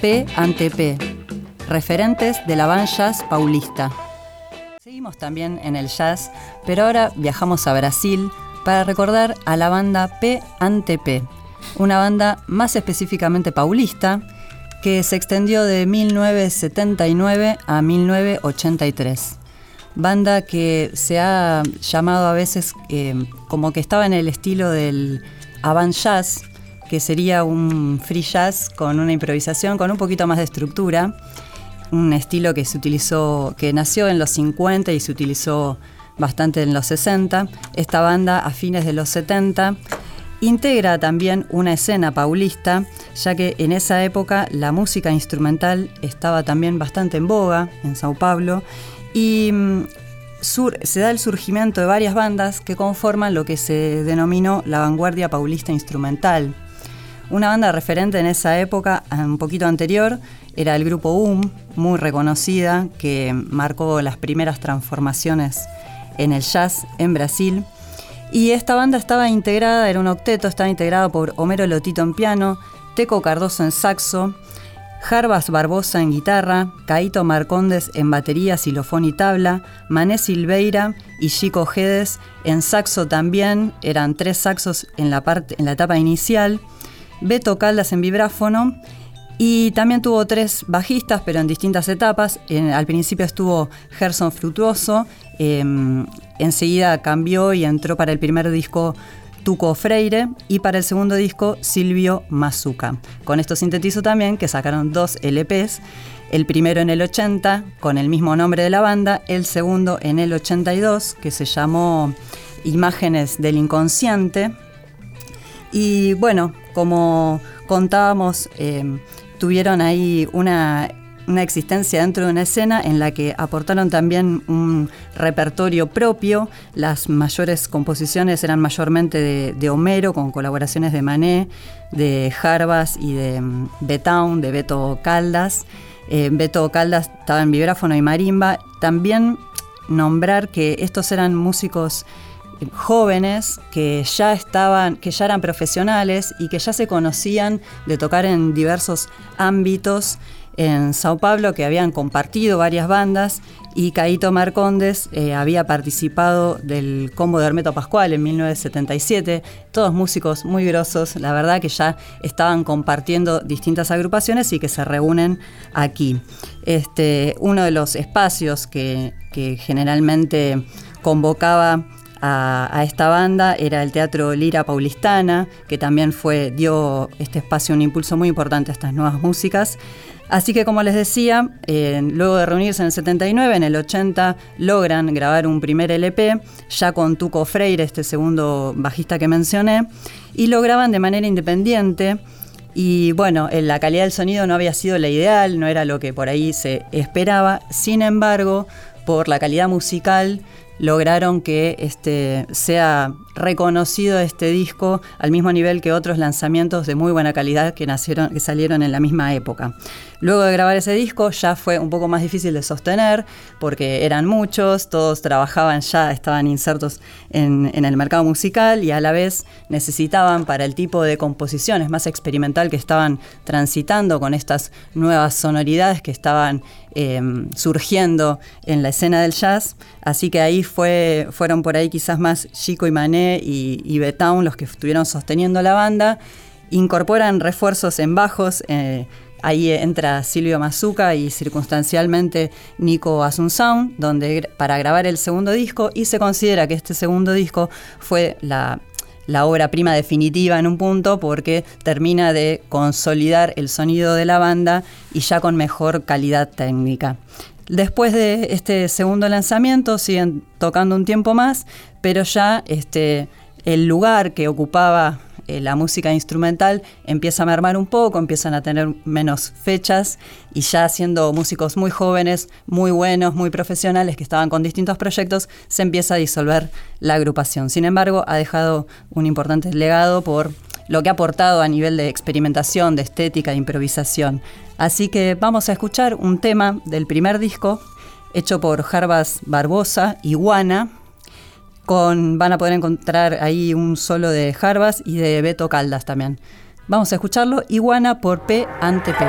P ante P, referentes de la banda jazz paulista. Seguimos también en el jazz, pero ahora viajamos a Brasil para recordar a la banda P ante P, una banda más específicamente paulista que se extendió de 1979 a 1983 banda que se ha llamado a veces eh, como que estaba en el estilo del avant jazz, que sería un free jazz con una improvisación, con un poquito más de estructura, un estilo que se utilizó, que nació en los 50 y se utilizó bastante en los 60. Esta banda a fines de los 70 integra también una escena paulista, ya que en esa época la música instrumental estaba también bastante en boga en Sao Paulo y mm, se da el surgimiento de varias bandas que conforman lo que se denominó la vanguardia paulista instrumental. Una banda referente en esa época, un poquito anterior, era el grupo UM, muy reconocida, que marcó las primeras transformaciones en el jazz en Brasil. Y esta banda estaba integrada, era un octeto, estaba integrada por Homero Lotito en piano, Teco Cardoso en saxo, Jarbas Barbosa en guitarra, Caito Marcondes en batería, xilofón y tabla, Mané Silveira y Chico Gedes en saxo también, eran tres saxos en la, parte, en la etapa inicial, Beto Caldas en vibráfono y también tuvo tres bajistas, pero en distintas etapas. al principio estuvo Gerson Frutuoso, em, enseguida cambió y entró para el primer disco Tuco Freire y para el segundo disco Silvio Mazuca. Con esto sintetizo también que sacaron dos LPs, el primero en el 80 con el mismo nombre de la banda, el segundo en el 82 que se llamó Imágenes del Inconsciente. Y bueno, como contábamos, eh, tuvieron ahí una una existencia dentro de una escena en la que aportaron también un repertorio propio. Las mayores composiciones eran mayormente de, Homero, con colaboraciones de Mané, de Jarbas y de mm, Betown, de Beto Caldas. Eh, Beto Caldas estaba en vibráfono y marimba. También nombrar que estos eran músicos jóvenes que ya estaban, que ya eran profesionales y que ya se conocían de tocar en diversos ámbitos en Sao Paulo que habían compartido varias bandas y Caito Marcondes eh, había participado del combo de Hermeto Pascual en 1977, todos músicos muy grosos, la verdad que ya estaban compartiendo distintas agrupaciones y que se reúnen aquí. Este, uno de los espacios que, generalmente convocaba a, esta banda era el Teatro Lira Paulistana, que también fue, dio este espacio un impulso muy importante a estas nuevas músicas. Así que como les decía, eh, luego de reunirse en el 79, en el 80 logran grabar un primer LP, ya con Tuco Freire, este segundo bajista que mencioné, y lo graban de manera independiente. Y bueno, eh, la calidad del sonido no había sido la ideal, no era lo que por ahí se esperaba. Sin embargo, por la calidad musical, lograron que este, sea reconocido este disco al mismo nivel que otros lanzamientos de muy buena calidad que, nacieron, que salieron en la misma época. Luego de grabar ese disco ya fue un poco más difícil de sostener porque eran muchos, todos trabajaban ya, estaban insertos en, el mercado musical y a la vez necesitaban para el tipo de composiciones más experimental que estaban transitando con estas nuevas sonoridades que estaban em, surgiendo en la escena del jazz. Así que ahí fue, fueron por ahí quizás más Chico y Mané y, y Betown los que estuvieron sosteniendo la banda. Incorporan refuerzos en bajos. Eh, Ahí entra Silvio Mazuca y circunstancialmente Nico Asunción, donde para grabar el segundo disco y se considera que este segundo disco fue la, la obra prima definitiva en un punto porque termina de consolidar el sonido de la banda y ya con mejor calidad técnica. Después de este segundo lanzamiento siguen tocando un tiempo más, pero ya este, el lugar que ocupaba eh, la música instrumental empieza a mermar un poco, empiezan a tener menos fechas y ya siendo músicos muy jóvenes, muy buenos, muy profesionales que estaban con distintos proyectos, se empieza a disolver la agrupación. Sin embargo, ha dejado un importante legado por lo que ha aportado a nivel de experimentación, de estética, de improvisación. Así que vamos a escuchar un tema del primer disco hecho por Jarbas Barbosa, Iguana, van a poder encontrar ahí un solo de Jarbas y de Beto Caldas también. Vamos a escucharlo, Iguana por P ante P.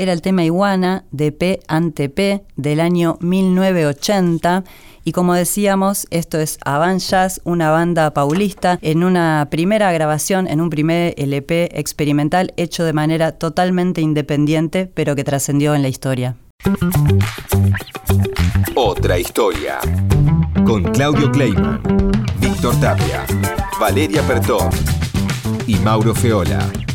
era el tema Iguana de P ante P del año 1980 y como decíamos, esto es Avant Jazz, una banda paulista, en una primera grabación, en un primer LP experimental hecho de manera totalmente independiente, pero que trascendió en la historia. Otra historia. Con Claudio Kleiman, Víctor Tapia, Valeria Pertón y Mauro Feola.